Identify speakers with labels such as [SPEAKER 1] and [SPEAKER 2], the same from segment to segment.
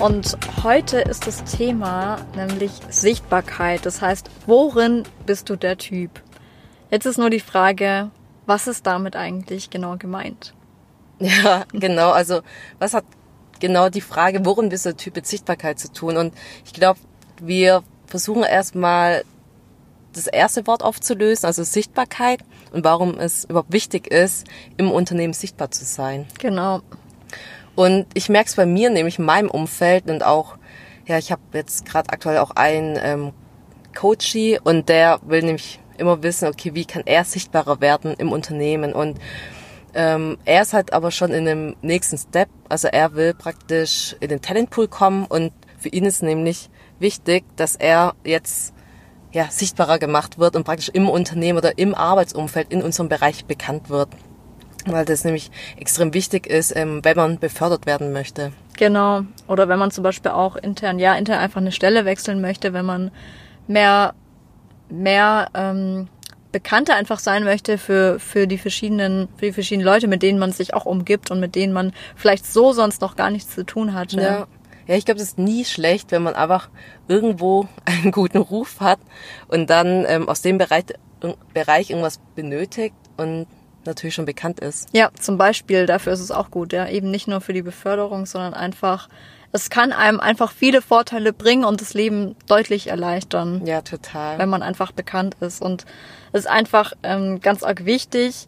[SPEAKER 1] Und heute ist das Thema nämlich Sichtbarkeit. Das heißt, worin bist du der Typ? Jetzt ist nur die Frage, was ist damit eigentlich genau gemeint?
[SPEAKER 2] Ja, genau. Also, was hat genau die Frage, worin bist du der Typ mit Sichtbarkeit zu tun? Und ich glaube, wir versuchen erstmal das erste Wort aufzulösen, also Sichtbarkeit und warum es überhaupt wichtig ist, im Unternehmen sichtbar zu sein.
[SPEAKER 1] Genau.
[SPEAKER 2] Und ich merke es bei mir, nämlich in meinem Umfeld und auch, ja, ich habe jetzt gerade aktuell auch einen ähm, Coachie und der will nämlich immer wissen, okay, wie kann er sichtbarer werden im Unternehmen? Und ähm, er ist halt aber schon in dem nächsten Step, also er will praktisch in den Talentpool kommen und für ihn ist nämlich wichtig, dass er jetzt ja, sichtbarer gemacht wird und praktisch im Unternehmen oder im Arbeitsumfeld in unserem Bereich bekannt wird weil das nämlich extrem wichtig ist, ähm, wenn man befördert werden möchte.
[SPEAKER 1] Genau. Oder wenn man zum Beispiel auch intern, ja, intern einfach eine Stelle wechseln möchte, wenn man mehr, mehr ähm, bekannter einfach sein möchte für, für die verschiedenen, für die verschiedenen Leute, mit denen man sich auch umgibt und mit denen man vielleicht so sonst noch gar nichts zu tun hatte.
[SPEAKER 2] Ja. Ja, ich glaube, es ist nie schlecht, wenn man einfach irgendwo einen guten Ruf hat und dann ähm, aus dem Bereich, Bereich irgendwas benötigt und natürlich schon bekannt ist.
[SPEAKER 1] Ja, zum Beispiel dafür ist es auch gut, ja, eben nicht nur für die Beförderung, sondern einfach, es kann einem einfach viele Vorteile bringen und das Leben deutlich erleichtern.
[SPEAKER 2] Ja, total.
[SPEAKER 1] Wenn man einfach bekannt ist und es ist einfach ähm, ganz arg wichtig,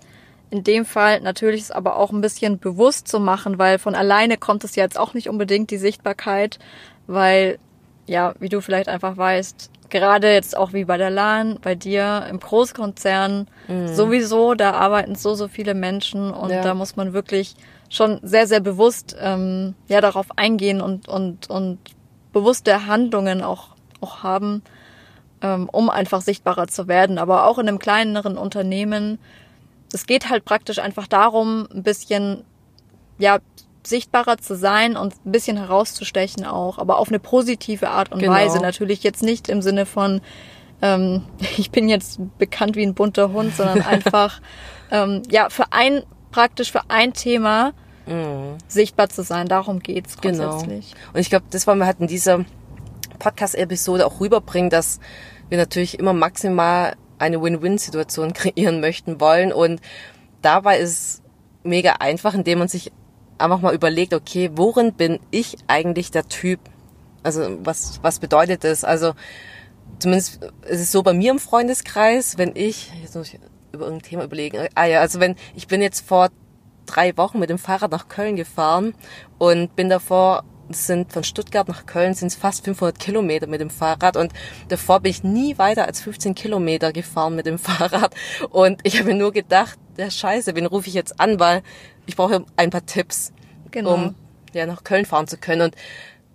[SPEAKER 1] in dem Fall natürlich ist aber auch ein bisschen bewusst zu machen, weil von alleine kommt es jetzt auch nicht unbedingt die Sichtbarkeit, weil ja, wie du vielleicht einfach weißt, gerade jetzt auch wie bei der LAN, bei dir im Großkonzern, mhm. sowieso, da arbeiten so, so viele Menschen und ja. da muss man wirklich schon sehr, sehr bewusst ähm, ja darauf eingehen und, und, und bewusste Handlungen auch, auch haben, ähm, um einfach sichtbarer zu werden. Aber auch in einem kleineren Unternehmen, es geht halt praktisch einfach darum, ein bisschen ja sichtbarer zu sein und ein bisschen herauszustechen auch, aber auf eine positive Art und genau. Weise. Natürlich jetzt nicht im Sinne von, ähm, ich bin jetzt bekannt wie ein bunter Hund, sondern einfach, ähm, ja, für ein, praktisch für ein Thema mhm. sichtbar zu sein. Darum geht's genau. grundsätzlich.
[SPEAKER 2] Genau. Und ich glaube, das wollen wir halt in dieser Podcast-Episode auch rüberbringen, dass wir natürlich immer maximal eine Win-Win-Situation kreieren möchten wollen und dabei ist es mega einfach, indem man sich einfach mal überlegt, okay, worin bin ich eigentlich der Typ? Also was, was bedeutet das? Also zumindest ist es so bei mir im Freundeskreis, wenn ich, jetzt muss ich über irgendein Thema überlegen, ah ja, also wenn, ich bin jetzt vor drei Wochen mit dem Fahrrad nach Köln gefahren und bin davor sind von Stuttgart nach Köln sind es fast 500 Kilometer mit dem Fahrrad und davor bin ich nie weiter als 15 Kilometer gefahren mit dem Fahrrad und ich habe mir nur gedacht, der Scheiße, wen rufe ich jetzt an, weil ich brauche ein paar Tipps, genau. um ja nach Köln fahren zu können und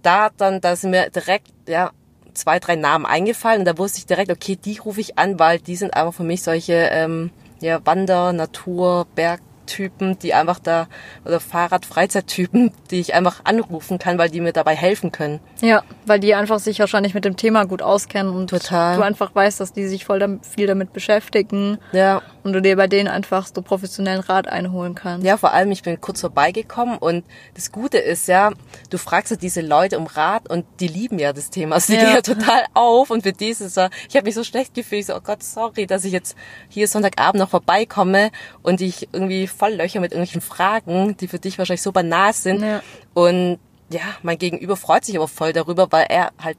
[SPEAKER 2] da dann, da sind mir direkt ja zwei, drei Namen eingefallen und da wusste ich direkt, okay, die rufe ich an, weil die sind einfach für mich solche ähm, ja, Wander, Natur, Berg, Typen, die einfach da, oder Fahrrad-Freizeit-Typen, die ich einfach anrufen kann, weil die mir dabei helfen können.
[SPEAKER 1] Ja, weil die einfach sich wahrscheinlich mit dem Thema gut auskennen und
[SPEAKER 2] Total.
[SPEAKER 1] du einfach weißt, dass die sich voll damit, viel damit beschäftigen.
[SPEAKER 2] Ja.
[SPEAKER 1] Und du dir bei denen einfach so professionellen Rat einholen kannst.
[SPEAKER 2] Ja, vor allem, ich bin kurz vorbeigekommen und das Gute ist ja, du fragst ja diese Leute um Rat und die lieben ja das Thema. Sie ja. gehen ja total auf und für dieses, ich habe mich so schlecht gefühlt, ich so, oh Gott, sorry, dass ich jetzt hier Sonntagabend noch vorbeikomme und ich irgendwie voll Löcher mit irgendwelchen Fragen, die für dich wahrscheinlich so banal sind. Ja. Und ja, mein Gegenüber freut sich aber voll darüber, weil er halt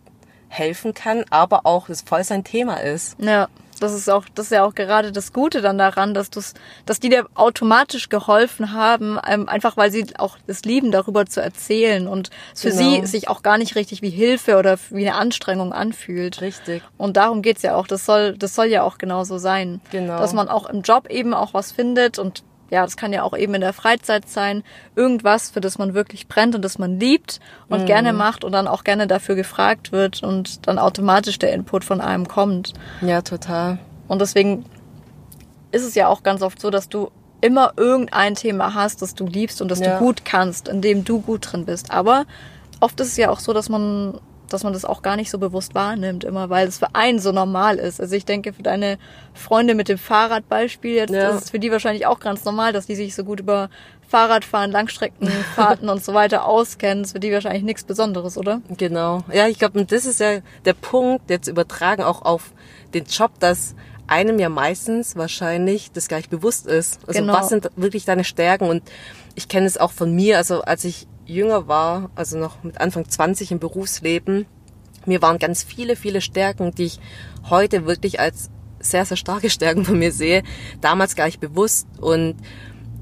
[SPEAKER 2] helfen kann, aber auch es voll sein Thema ist.
[SPEAKER 1] Ja, das ist auch, das ist ja auch gerade das Gute dann daran, dass du's, dass die dir automatisch geholfen haben, ähm, einfach weil sie auch es lieben, darüber zu erzählen und für genau. sie sich auch gar nicht richtig wie Hilfe oder wie eine Anstrengung anfühlt.
[SPEAKER 2] Richtig.
[SPEAKER 1] Und darum geht's ja auch. Das soll, das soll ja auch genauso sein.
[SPEAKER 2] Genau.
[SPEAKER 1] Dass man auch im Job eben auch was findet und ja, das kann ja auch eben in der Freizeit sein, irgendwas, für das man wirklich brennt und das man liebt und mhm. gerne macht und dann auch gerne dafür gefragt wird und dann automatisch der Input von einem kommt.
[SPEAKER 2] Ja, total.
[SPEAKER 1] Und deswegen ist es ja auch ganz oft so, dass du immer irgendein Thema hast, das du liebst und das ja. du gut kannst, in dem du gut drin bist. Aber oft ist es ja auch so, dass man dass man das auch gar nicht so bewusst wahrnimmt immer, weil es für einen so normal ist. Also ich denke, für deine Freunde mit dem Fahrradbeispiel jetzt ja. ist es für die wahrscheinlich auch ganz normal, dass die sich so gut über Fahrradfahren, Langstreckenfahrten und so weiter auskennen. Das ist für die wahrscheinlich nichts Besonderes, oder?
[SPEAKER 2] Genau. Ja, ich glaube, das ist ja der Punkt, jetzt übertragen auch auf den Job, dass einem ja meistens wahrscheinlich das gar nicht bewusst ist. Also genau. was sind wirklich deine Stärken? Und ich kenne es auch von mir, also als ich jünger war, also noch mit Anfang 20 im Berufsleben, mir waren ganz viele, viele Stärken, die ich heute wirklich als sehr, sehr starke Stärken von mir sehe, damals gar nicht bewusst. Und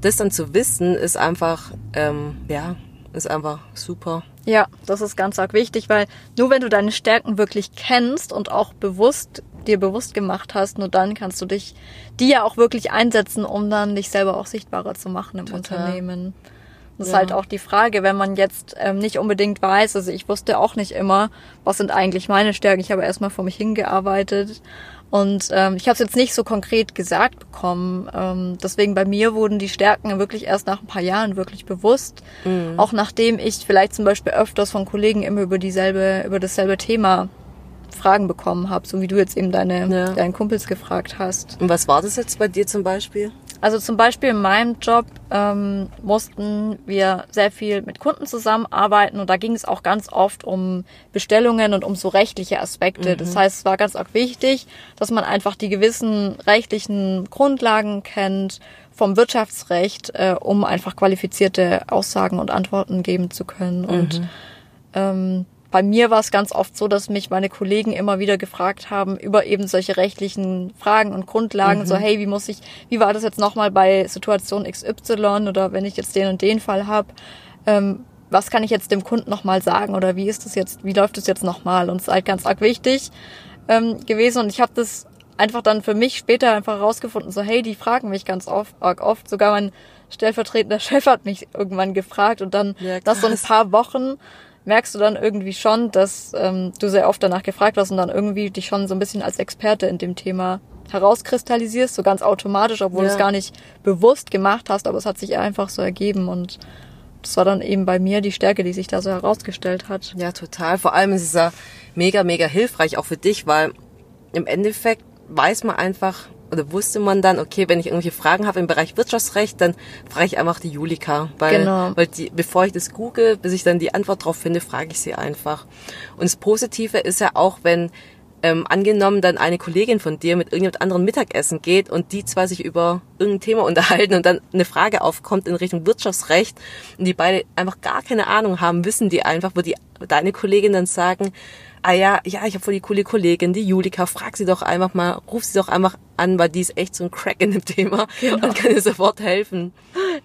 [SPEAKER 2] das dann zu wissen, ist einfach, ähm, ja, ist einfach super.
[SPEAKER 1] Ja, das ist ganz arg wichtig, weil nur wenn du deine Stärken wirklich kennst und auch bewusst dir bewusst gemacht hast, nur dann kannst du dich die ja auch wirklich einsetzen, um dann dich selber auch sichtbarer zu machen im Total. Unternehmen. Das ja. ist halt auch die Frage, wenn man jetzt ähm, nicht unbedingt weiß, also ich wusste auch nicht immer, was sind eigentlich meine Stärken. Ich habe erstmal vor mich hingearbeitet und ähm, ich habe es jetzt nicht so konkret gesagt bekommen. Ähm, deswegen bei mir wurden die Stärken wirklich erst nach ein paar Jahren wirklich bewusst. Mhm. Auch nachdem ich vielleicht zum Beispiel öfters von Kollegen immer über dieselbe, über dasselbe Thema Fragen bekommen habe, so wie du jetzt eben deine, ja. deinen Kumpels gefragt hast.
[SPEAKER 2] Und was war das jetzt bei dir zum Beispiel?
[SPEAKER 1] Also zum Beispiel in meinem Job ähm, mussten wir sehr viel mit Kunden zusammenarbeiten und da ging es auch ganz oft um Bestellungen und um so rechtliche Aspekte. Mhm. Das heißt, es war ganz auch wichtig, dass man einfach die gewissen rechtlichen Grundlagen kennt vom Wirtschaftsrecht, äh, um einfach qualifizierte Aussagen und Antworten geben zu können. Und mhm. ähm, bei mir war es ganz oft so, dass mich meine Kollegen immer wieder gefragt haben über eben solche rechtlichen Fragen und Grundlagen, mhm. so hey, wie muss ich, wie war das jetzt nochmal bei Situation XY oder wenn ich jetzt den und den Fall habe, ähm, was kann ich jetzt dem Kunden nochmal sagen oder wie ist das jetzt, wie läuft das jetzt nochmal? Und es ist halt ganz arg wichtig ähm, gewesen. Und ich habe das einfach dann für mich später einfach herausgefunden, so hey, die fragen mich ganz oft, arg oft, sogar mein stellvertretender Chef hat mich irgendwann gefragt und dann ja, nach so ein paar Wochen merkst du dann irgendwie schon, dass ähm, du sehr oft danach gefragt hast und dann irgendwie dich schon so ein bisschen als Experte in dem Thema herauskristallisierst, so ganz automatisch, obwohl ja. du es gar nicht bewusst gemacht hast, aber es hat sich einfach so ergeben und das war dann eben bei mir die Stärke, die sich da so herausgestellt hat.
[SPEAKER 2] Ja, total. Vor allem ist es ja mega, mega hilfreich auch für dich, weil im Endeffekt weiß man einfach, oder wusste man dann, okay, wenn ich irgendwelche Fragen habe im Bereich Wirtschaftsrecht, dann frage ich einfach die Julika. Weil, genau. weil die, bevor ich das google, bis ich dann die Antwort drauf finde, frage ich sie einfach. Und das Positive ist ja auch, wenn ähm, angenommen dann eine Kollegin von dir mit irgendjemand anderen Mittagessen geht und die zwei sich über irgendein Thema unterhalten und dann eine Frage aufkommt in Richtung Wirtschaftsrecht und die beide einfach gar keine Ahnung haben, wissen die einfach, wo die deine Kollegin dann sagen, ah ja, ja, ich habe voll die coole Kollegin, die Julika, frag sie doch einfach mal, ruf sie doch einfach an, weil die ist echt so ein Crack in dem Thema genau. und kann dir sofort helfen.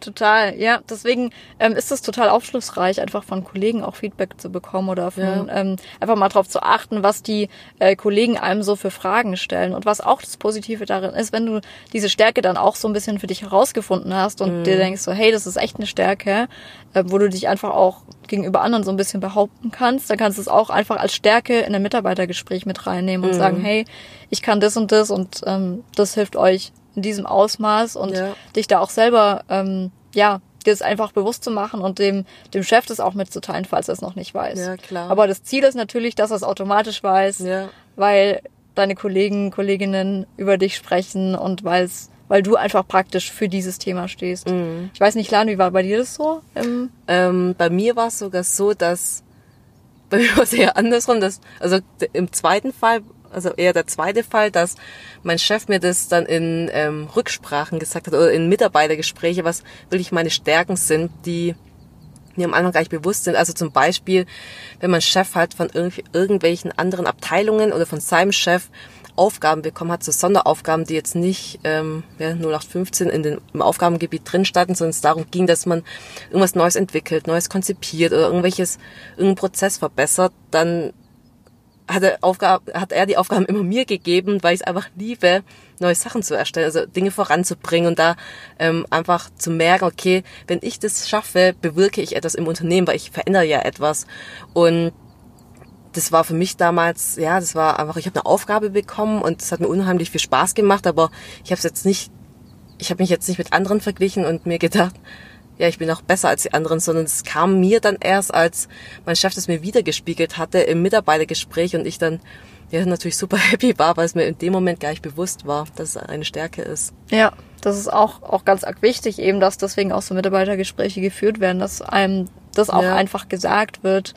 [SPEAKER 1] Total, ja. Deswegen ähm, ist es total aufschlussreich, einfach von Kollegen auch Feedback zu bekommen oder von, ja. ähm, einfach mal darauf zu achten, was die äh, Kollegen einem so für Fragen stellen. Und was auch das Positive darin ist, wenn du diese Stärke dann auch so ein bisschen für dich herausgefunden hast und mhm. dir denkst so, hey, das ist echt eine Stärke, äh, wo du dich einfach auch gegenüber anderen so ein bisschen behaupten kannst, dann kannst du es auch einfach als Stärke in ein Mitarbeitergespräch mit reinnehmen und mhm. sagen, hey, ich kann das und das und ähm, das hilft euch in diesem Ausmaß und ja. dich da auch selber, ähm, ja, dir das einfach bewusst zu machen und dem, dem Chef das auch mitzuteilen, falls er es noch nicht weiß.
[SPEAKER 2] Ja, klar.
[SPEAKER 1] Aber das Ziel ist natürlich, dass er es automatisch weiß, ja. weil deine Kollegen, Kolleginnen über dich sprechen und weil es weil du einfach praktisch für dieses Thema stehst. Mhm. Ich weiß nicht, Lan, wie war bei dir das so?
[SPEAKER 2] Ähm, bei mir war es sogar so, dass bei mir war es eher andersrum, dass also im zweiten Fall also eher der zweite Fall, dass mein Chef mir das dann in ähm, Rücksprachen gesagt hat oder in Mitarbeitergespräche, was wirklich meine Stärken sind, die mir am Anfang gar nicht bewusst sind. Also zum Beispiel, wenn mein Chef halt von irg irgendwelchen anderen Abteilungen oder von seinem Chef Aufgaben bekommen hat, so Sonderaufgaben, die jetzt nicht ähm, ja, 0815 in den, im Aufgabengebiet drin standen, sondern es darum ging, dass man irgendwas Neues entwickelt, Neues konzipiert oder irgendwelches, irgendeinen Prozess verbessert, dann hat er, Aufgabe, hat er die Aufgaben immer mir gegeben, weil ich es einfach liebe, neue Sachen zu erstellen, also Dinge voranzubringen und da ähm, einfach zu merken, okay, wenn ich das schaffe, bewirke ich etwas im Unternehmen, weil ich verändere ja etwas. Und das war für mich damals, ja, das war einfach, ich habe eine Aufgabe bekommen und es hat mir unheimlich viel Spaß gemacht, aber ich habe es jetzt nicht, ich habe mich jetzt nicht mit anderen verglichen und mir gedacht, ja, ich bin auch besser als die anderen, sondern es kam mir dann erst, als mein Chef das mir wiedergespiegelt hatte im Mitarbeitergespräch und ich dann ja natürlich super happy war, weil es mir in dem Moment gar nicht bewusst war, dass es eine Stärke ist.
[SPEAKER 1] Ja, das ist auch, auch ganz arg wichtig, eben, dass deswegen auch so Mitarbeitergespräche geführt werden, dass einem das auch ja. einfach gesagt wird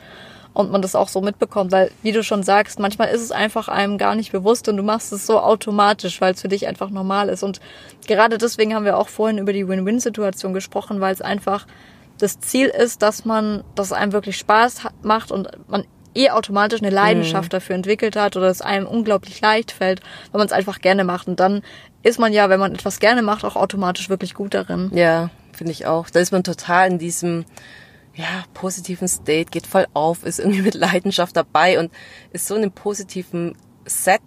[SPEAKER 1] und man das auch so mitbekommt, weil, wie du schon sagst, manchmal ist es einfach einem gar nicht bewusst und du machst es so automatisch, weil es für dich einfach normal ist. Und gerade deswegen haben wir auch vorhin über die Win-Win-Situation gesprochen, weil es einfach das Ziel ist, dass man, dass einem wirklich Spaß macht und man eh automatisch eine Leidenschaft mhm. dafür entwickelt hat oder es einem unglaublich leicht fällt, weil man es einfach gerne macht. Und dann ist man ja, wenn man etwas gerne macht, auch automatisch wirklich gut darin.
[SPEAKER 2] Ja, finde ich auch. Da ist man total in diesem ja, positiven State, geht voll auf, ist irgendwie mit Leidenschaft dabei und ist so in einem positiven Set,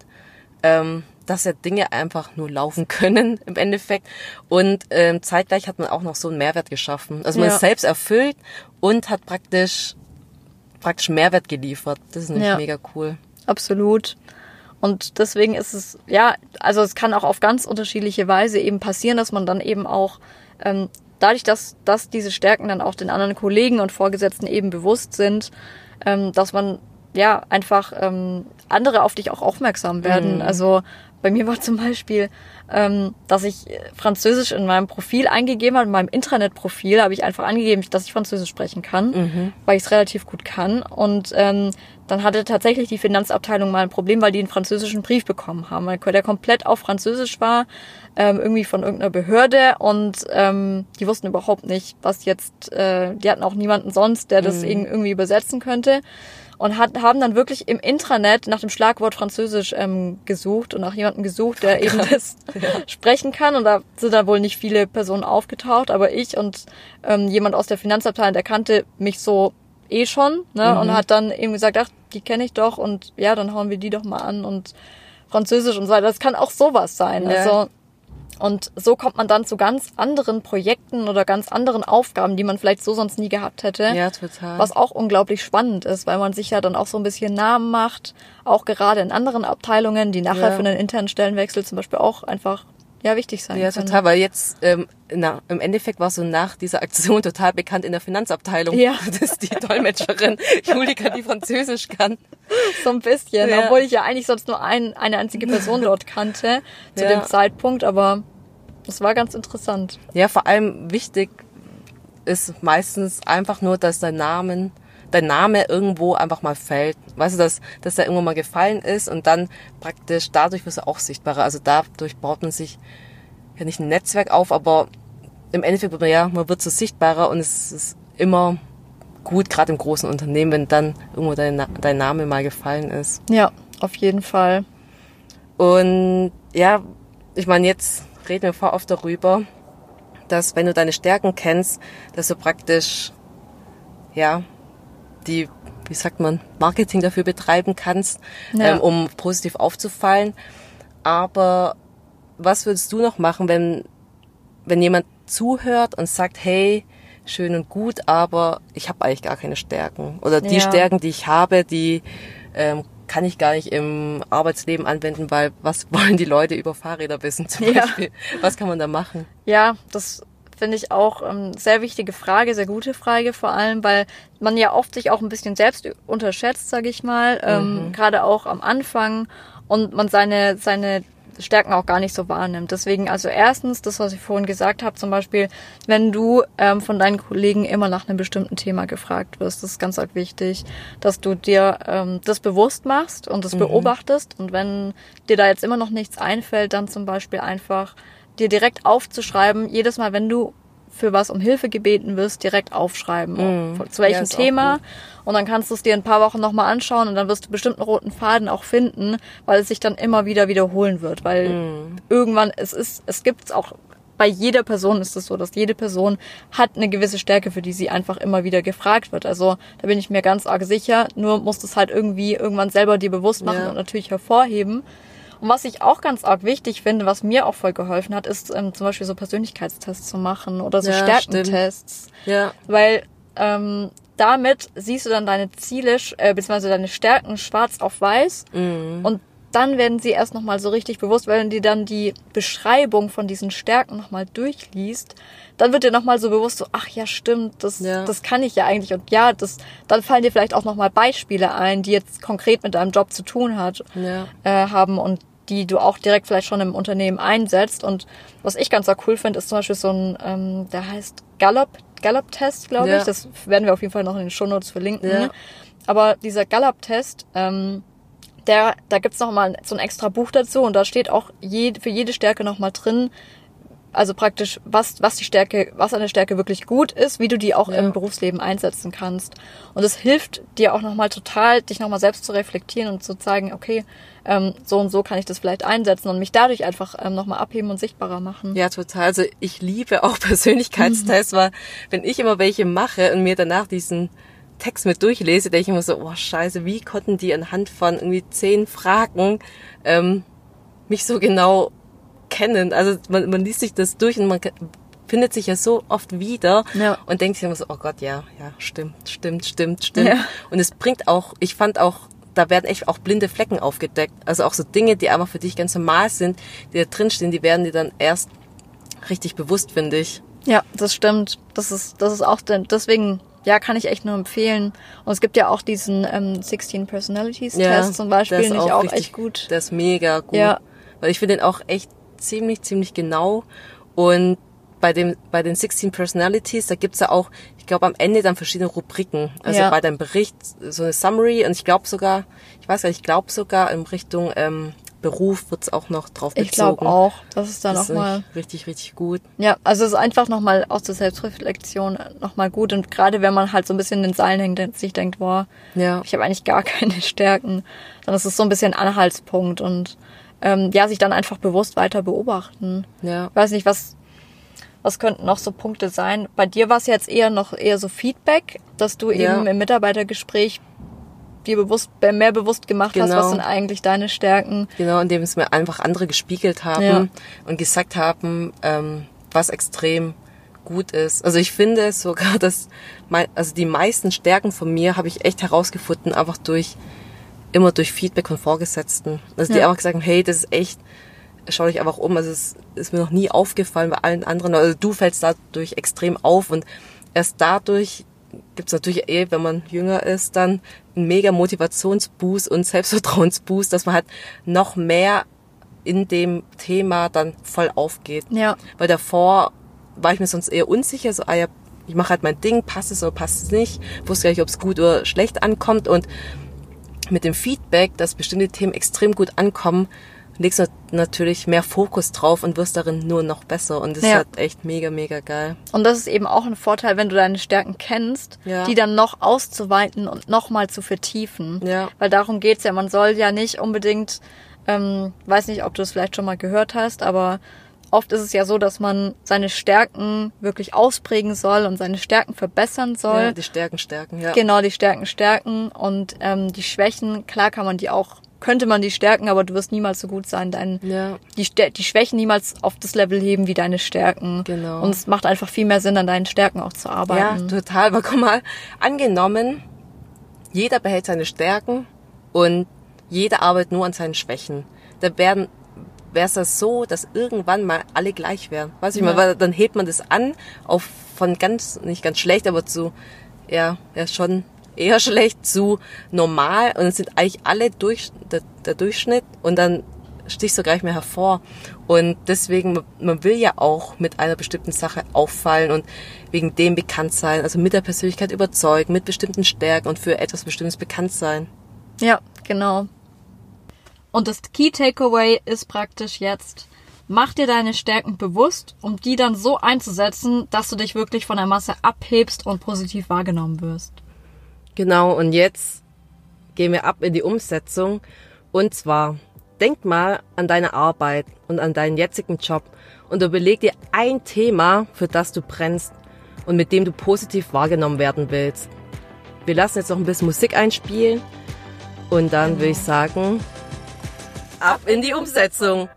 [SPEAKER 2] ähm, dass ja Dinge einfach nur laufen können im Endeffekt. Und ähm, zeitgleich hat man auch noch so einen Mehrwert geschaffen. Also man ja. ist selbst erfüllt und hat praktisch praktisch Mehrwert geliefert. Das ist nämlich ja. mega cool.
[SPEAKER 1] Absolut. Und deswegen ist es, ja, also es kann auch auf ganz unterschiedliche Weise eben passieren, dass man dann eben auch ähm, dadurch, dass, dass diese Stärken dann auch den anderen Kollegen und Vorgesetzten eben bewusst sind, ähm, dass man ja einfach ähm, andere auf dich auch aufmerksam werden. Mhm. Also bei mir war zum Beispiel, ähm, dass ich Französisch in meinem Profil eingegeben habe, in meinem Intranet-Profil habe ich einfach angegeben, dass ich Französisch sprechen kann, mhm. weil ich es relativ gut kann. Und ähm, dann hatte tatsächlich die Finanzabteilung mal ein Problem, weil die einen französischen Brief bekommen haben, weil der komplett auf Französisch war ähm, irgendwie von irgendeiner Behörde und ähm, die wussten überhaupt nicht, was jetzt, äh, die hatten auch niemanden sonst, der das mhm. irgendwie übersetzen könnte und hat, haben dann wirklich im Intranet nach dem Schlagwort Französisch ähm, gesucht und nach jemandem gesucht, der eben das ja. sprechen kann. Und da sind dann wohl nicht viele Personen aufgetaucht, aber ich und ähm, jemand aus der Finanzabteilung, der kannte mich so eh schon ne? Mhm. und hat dann eben gesagt, ach, die kenne ich doch und ja, dann hauen wir die doch mal an und Französisch und so weiter. Das kann auch sowas sein. Ja. Also und so kommt man dann zu ganz anderen Projekten oder ganz anderen Aufgaben, die man vielleicht so sonst nie gehabt hätte.
[SPEAKER 2] Ja, total.
[SPEAKER 1] Was auch unglaublich spannend ist, weil man sich ja dann auch so ein bisschen Namen macht, auch gerade in anderen Abteilungen, die nachher ja. für einen internen Stellenwechsel zum Beispiel auch einfach ja wichtig sein
[SPEAKER 2] Ja, können. total, weil jetzt ähm, na, im Endeffekt war so nach dieser Aktion total bekannt in der Finanzabteilung, ja. dass die Dolmetscherin Julika, die Französisch kann.
[SPEAKER 1] So ein bisschen, ja. obwohl ich ja eigentlich sonst nur ein, eine einzige Person dort kannte zu ja. dem Zeitpunkt, aber das war ganz interessant.
[SPEAKER 2] Ja, vor allem wichtig ist meistens einfach nur, dass dein Namen dein Name irgendwo einfach mal fällt. Weißt du, dass, dass der irgendwo mal gefallen ist und dann praktisch dadurch wirst du auch sichtbarer. Also dadurch baut man sich ja nicht ein Netzwerk auf, aber im Endeffekt wird man ja, man wird so sichtbarer und es ist immer gut, gerade im großen Unternehmen, wenn dann irgendwo dein, dein Name mal gefallen ist.
[SPEAKER 1] Ja, auf jeden Fall.
[SPEAKER 2] Und ja, ich meine, jetzt reden wir vor oft darüber, dass wenn du deine Stärken kennst, dass du praktisch ja die, wie sagt man, Marketing dafür betreiben kannst, ja. ähm, um positiv aufzufallen. Aber was würdest du noch machen, wenn, wenn jemand zuhört und sagt, hey, schön und gut, aber ich habe eigentlich gar keine Stärken. Oder die ja. Stärken, die ich habe, die ähm, kann ich gar nicht im Arbeitsleben anwenden, weil was wollen die Leute über Fahrräder wissen zum ja. Beispiel? Was kann man da machen?
[SPEAKER 1] Ja, das finde ich auch ähm, sehr wichtige Frage, sehr gute Frage vor allem, weil man ja oft sich auch ein bisschen selbst unterschätzt, sage ich mal, ähm, mhm. gerade auch am Anfang und man seine seine Stärken auch gar nicht so wahrnimmt. Deswegen also erstens, das, was ich vorhin gesagt habe, zum Beispiel, wenn du ähm, von deinen Kollegen immer nach einem bestimmten Thema gefragt wirst, das ist ganz arg wichtig, dass du dir ähm, das bewusst machst und das mhm. beobachtest und wenn dir da jetzt immer noch nichts einfällt, dann zum Beispiel einfach dir direkt aufzuschreiben, jedes Mal, wenn du für was um Hilfe gebeten wirst, direkt aufschreiben. Mm. Zu welchem ja, Thema. Und dann kannst du es dir ein paar Wochen nochmal anschauen und dann wirst du bestimmt einen roten Faden auch finden, weil es sich dann immer wieder wiederholen wird. Weil mm. irgendwann, es ist, es gibt auch bei jeder Person ist es so, dass jede Person hat eine gewisse Stärke, für die sie einfach immer wieder gefragt wird. Also da bin ich mir ganz arg sicher. Nur musst du es halt irgendwie irgendwann selber dir bewusst machen
[SPEAKER 2] Ja.
[SPEAKER 1] und natürlich hervorheben. Und was ich auch ganz arg wichtig finde, was mir auch voll geholfen hat, ist ähm, zum Beispiel so Persönlichkeitstests zu machen oder so
[SPEAKER 2] Ja,
[SPEAKER 1] Stärkentests.
[SPEAKER 2] Ja,
[SPEAKER 1] Weil ähm, damit siehst du dann deine Ziele, äh, beziehungsweise deine Stärken schwarz auf weiß. Und dann werden sie erst nochmal so richtig bewusst, weil wenn du dann die Beschreibung von diesen Stärken nochmal durchliest, dann wird dir nochmal so bewusst, so, ach ja, stimmt, das,
[SPEAKER 2] Ja.
[SPEAKER 1] das kann ich ja eigentlich. Und ja, das, dann fallen dir vielleicht auch nochmal Beispiele ein, die jetzt konkret mit deinem Job zu tun hat,
[SPEAKER 2] Ja.
[SPEAKER 1] äh, haben und die du auch direkt vielleicht schon im Unternehmen einsetzt. Und was ich ganz cool finde, ist zum Beispiel so ein, ähm, der heißt Gallup, Gallup-Test, glaube
[SPEAKER 2] Ja.
[SPEAKER 1] ich. Das werden wir auf jeden Fall noch in den Shownotes verlinken.
[SPEAKER 2] Ja.
[SPEAKER 1] Aber dieser Gallup-Test, ähm, der, da gibt's noch mal so ein extra Buch dazu und da steht auch je, für jede Stärke noch mal drin, also praktisch, was, was die Stärke, was an der Stärke wirklich gut ist, wie du die auch
[SPEAKER 2] Ja.
[SPEAKER 1] im Berufsleben einsetzen kannst. Und es hilft dir auch nochmal total, dich nochmal selbst zu reflektieren und zu zeigen, okay, ähm, so und so kann ich das vielleicht einsetzen und mich dadurch einfach ähm, nochmal abheben und sichtbarer machen.
[SPEAKER 2] Ja, total. Also ich liebe auch Persönlichkeitstests, weil wenn ich immer welche mache und mir danach diesen Text mit durchlese, denke ich immer so, oh scheiße, wie konnten die anhand von irgendwie zehn Fragen ähm, mich so genau kennen? Also man, man liest sich das durch und man findet sich ja so oft wieder
[SPEAKER 1] Ja.
[SPEAKER 2] und denkt sich immer so, oh Gott, ja, ja, stimmt, stimmt, stimmt, stimmt.
[SPEAKER 1] Ja.
[SPEAKER 2] Und es bringt auch, ich fand auch, da werden echt auch blinde Flecken aufgedeckt. Also auch so Dinge, die einfach für dich ganz normal sind, die da drinstehen, die werden dir dann erst richtig bewusst, finde ich.
[SPEAKER 1] Ja, das stimmt. Das ist, das ist auch, deswegen, ja, kann ich echt nur empfehlen. Und es gibt ja auch diesen ähm, 16 Personalities Test zum Beispiel,
[SPEAKER 2] der ist
[SPEAKER 1] den ich auch
[SPEAKER 2] richtig-
[SPEAKER 1] echt gut.
[SPEAKER 2] Der ist mega gut.
[SPEAKER 1] Ja.
[SPEAKER 2] Weil ich finde den auch echt ziemlich, ziemlich genau. Und bei dem, bei den 16 Personalities, da gibt's ja auch, ich glaube, am Ende dann verschiedene Rubriken. Also
[SPEAKER 1] Ja.
[SPEAKER 2] bei deinem Bericht so eine Summary und ich glaube sogar, ich weiß gar nicht, ich glaube sogar in Richtung ähm, Beruf wird's auch noch drauf
[SPEAKER 1] Ich
[SPEAKER 2] bezogen.
[SPEAKER 1] glaube auch. Das ist dann nochmal.
[SPEAKER 2] richtig, richtig gut.
[SPEAKER 1] Ja, also es ist einfach nochmal aus der Selbstreflexion nochmal gut. Und gerade wenn man halt so ein bisschen in den Seilen hängt und sich denkt, boah,
[SPEAKER 2] Ja.
[SPEAKER 1] ich habe eigentlich gar keine Stärken, dann ist es so ein bisschen Anhaltspunkt und ähm, ja, sich dann einfach bewusst weiter beobachten.
[SPEAKER 2] Ja.
[SPEAKER 1] Ich weiß nicht, was, was könnten noch so Punkte sein? Bei dir war es jetzt eher noch eher so Feedback, dass du
[SPEAKER 2] Ja.
[SPEAKER 1] eben im Mitarbeitergespräch dir bewusst, mehr bewusst gemacht hast,
[SPEAKER 2] Genau.
[SPEAKER 1] was sind eigentlich deine Stärken.
[SPEAKER 2] Genau, indem es mir einfach andere gespiegelt haben
[SPEAKER 1] Ja.
[SPEAKER 2] und gesagt haben, ähm, was extrem gut ist. Also ich finde sogar, dass mein, also die meisten Stärken von mir habe ich echt herausgefunden, einfach durch immer durch Feedback von Vorgesetzten. Also die
[SPEAKER 1] Ja.
[SPEAKER 2] einfach gesagt haben, hey, das ist echt, schau dich einfach um. Also es ist mir noch nie aufgefallen bei allen anderen. Also du fällst dadurch extrem auf und erst dadurch gibt's natürlich eh, wenn man jünger ist, dann einen mega Motivationsboost und Selbstvertrauensboost, dass man halt noch mehr in dem Thema dann voll aufgeht.
[SPEAKER 1] Ja.
[SPEAKER 2] Weil davor war ich mir sonst eher unsicher, so, ah ja, ich mache halt mein Ding, passt es oder passt es nicht, wusste gar nicht, ob es gut oder schlecht ankommt und mit dem Feedback, dass bestimmte Themen extrem gut ankommen, legst du natürlich mehr Fokus drauf und wirst darin nur noch besser und das
[SPEAKER 1] Ja.
[SPEAKER 2] ist halt echt mega, mega geil.
[SPEAKER 1] Und das ist eben auch ein Vorteil, wenn du deine Stärken kennst,
[SPEAKER 2] Ja.
[SPEAKER 1] die dann noch auszuweiten und nochmal zu vertiefen.
[SPEAKER 2] Ja.
[SPEAKER 1] Weil darum geht's ja. Man soll ja nicht unbedingt, ähm, weiß nicht, ob du es vielleicht schon mal gehört hast, aber oft ist es ja so, dass man seine Stärken wirklich ausprägen soll und seine Stärken verbessern soll.
[SPEAKER 2] Ja, die Stärken stärken, ja.
[SPEAKER 1] Genau, die Stärken stärken und ähm, die Schwächen, klar kann man die auch, könnte man die stärken, aber du wirst niemals so gut sein. Dein,
[SPEAKER 2] Ja.
[SPEAKER 1] die, die Schwächen niemals auf das Level heben wie deine Stärken.
[SPEAKER 2] Genau.
[SPEAKER 1] Und es macht einfach viel mehr Sinn, an deinen Stärken auch zu
[SPEAKER 2] Ja,
[SPEAKER 1] arbeiten.
[SPEAKER 2] total. Aber guck mal, angenommen, jeder behält seine Stärken und jeder arbeitet nur an seinen Schwächen. Da werden wäre es so, dass irgendwann mal alle gleich wären. Weiß ich
[SPEAKER 1] Ja.
[SPEAKER 2] mal, weil dann hebt man das an auf von ganz, nicht ganz schlecht, aber zu, ja, ja schon eher schlecht zu normal und es sind eigentlich alle durch, der, der Durchschnitt und dann stichst du gleich mehr hervor. Und deswegen, man will ja auch mit einer bestimmten Sache auffallen und wegen dem bekannt sein, also mit der Persönlichkeit überzeugen, mit bestimmten Stärken und für etwas Bestimmtes bekannt sein.
[SPEAKER 1] Ja, genau. Und das Key Takeaway ist praktisch jetzt, mach dir deine Stärken bewusst, um die dann so einzusetzen, dass du dich wirklich von der Masse abhebst und positiv wahrgenommen wirst.
[SPEAKER 2] Genau, und jetzt gehen wir ab in die Umsetzung. Und zwar, denk mal an deine Arbeit und an deinen jetzigen Job und überleg dir ein Thema, für das du brennst und mit dem du positiv wahrgenommen werden willst. Wir lassen jetzt noch ein bisschen Musik einspielen und dann genau. würde ich sagen, ab in die Umsetzung.